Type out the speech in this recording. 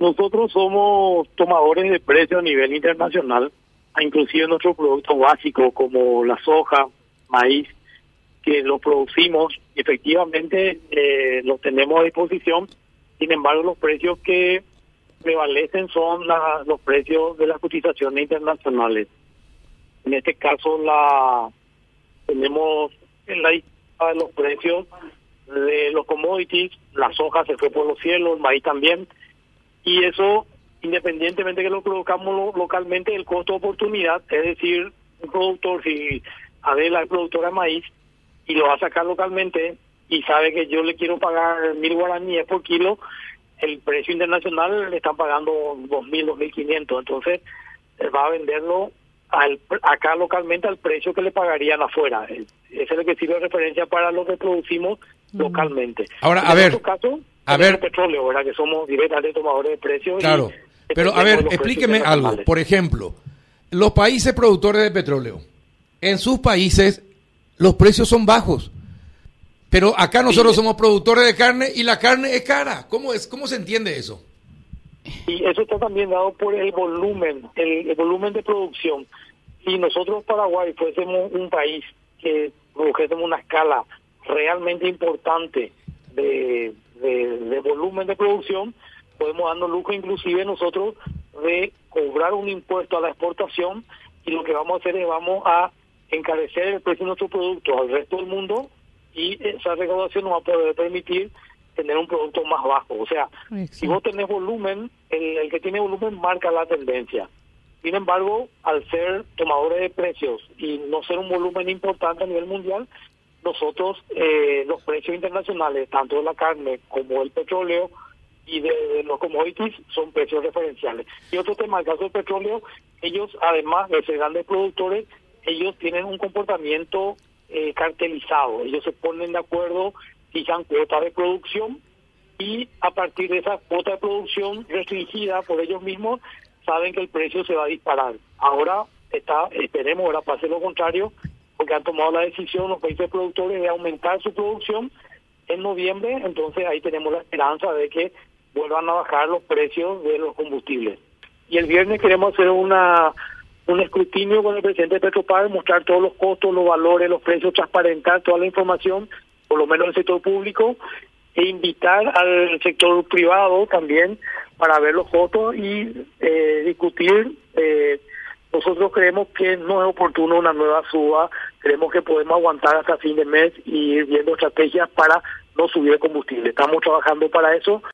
Nosotros somos tomadores de precios a nivel internacional, inclusive nuestros productos básicos como la soja, maíz, que los producimos efectivamente eh, los tenemos a disposición. Sin embargo, los precios que prevalecen son los precios de las cotizaciones internacionales. En este caso, la tenemos en la lista de los precios de los commodities, la soja se fue por los cielos, el maíz también, y eso, independientemente que lo produzcamos localmente, el costo de oportunidad, es decir, un productor, si Adela es productora de maíz y lo va a sacar localmente y sabe que yo le quiero pagar mil guaraníes por kilo, el precio internacional le están pagando dos mil, dos mil quinientos, entonces va a venderlo al, acá localmente al precio que le pagarían afuera. Ese es lo que sirve de referencia para lo que producimos localmente. Ahora, a ver, caso, a ver, petróleo, ¿verdad? Que somos directamente tomadores de precios. Claro, pero a ver, explíqueme algo. Por ejemplo, los países productores de petróleo, en sus países los precios son bajos. Pero acá nosotros somos productores de carne y la carne es cara. ¿Cómo es? ¿Cómo se entiende eso? Y eso está también dado por el volumen, el, volumen de producción. Si nosotros Paraguay fuésemos un país que produjésemos una escala realmente importante de, de, volumen de producción, podemos darnos lujo inclusive nosotros de cobrar un impuesto a la exportación y lo que vamos a hacer es vamos a encarecer el precio de nuestro producto al resto del mundo y esa recaudación nos va a poder permitir tener un producto más bajo. O sea, si vos tenés volumen, el, que tiene volumen marca la tendencia. Sin embargo, al ser tomadores de precios y no ser un volumen importante a nivel mundial, nosotros eh, los precios internacionales, tanto de la carne como del petróleo y de, los commodities, son precios referenciales. Y otro tema, el caso del petróleo, ellos además de ser grandes productores, ellos tienen un comportamiento eh, cartelizado. Ellos se ponen de acuerdo, fijan cuotas de producción y a partir de esa cuota de producción restringida por ellos mismos, saben que el precio se va a disparar. Ahora está, esperemos, ahora pase lo contrario, porque han tomado la decisión los países productores de aumentar su producción en noviembre, entonces ahí tenemos la esperanza de que vuelvan a bajar los precios de los combustibles. Y el viernes queremos hacer una un escrutinio con el presidente de Petropar, mostrar todos los costos, los valores, los precios, transparentar toda la información, por lo menos el sector público, e invitar al sector privado también para ver los costos y eh, discutir. Eh, nosotros creemos que no es oportuno una nueva suba, creemos que podemos aguantar hasta fin de mes y ir viendo estrategias para no subir el combustible. Estamos trabajando para eso.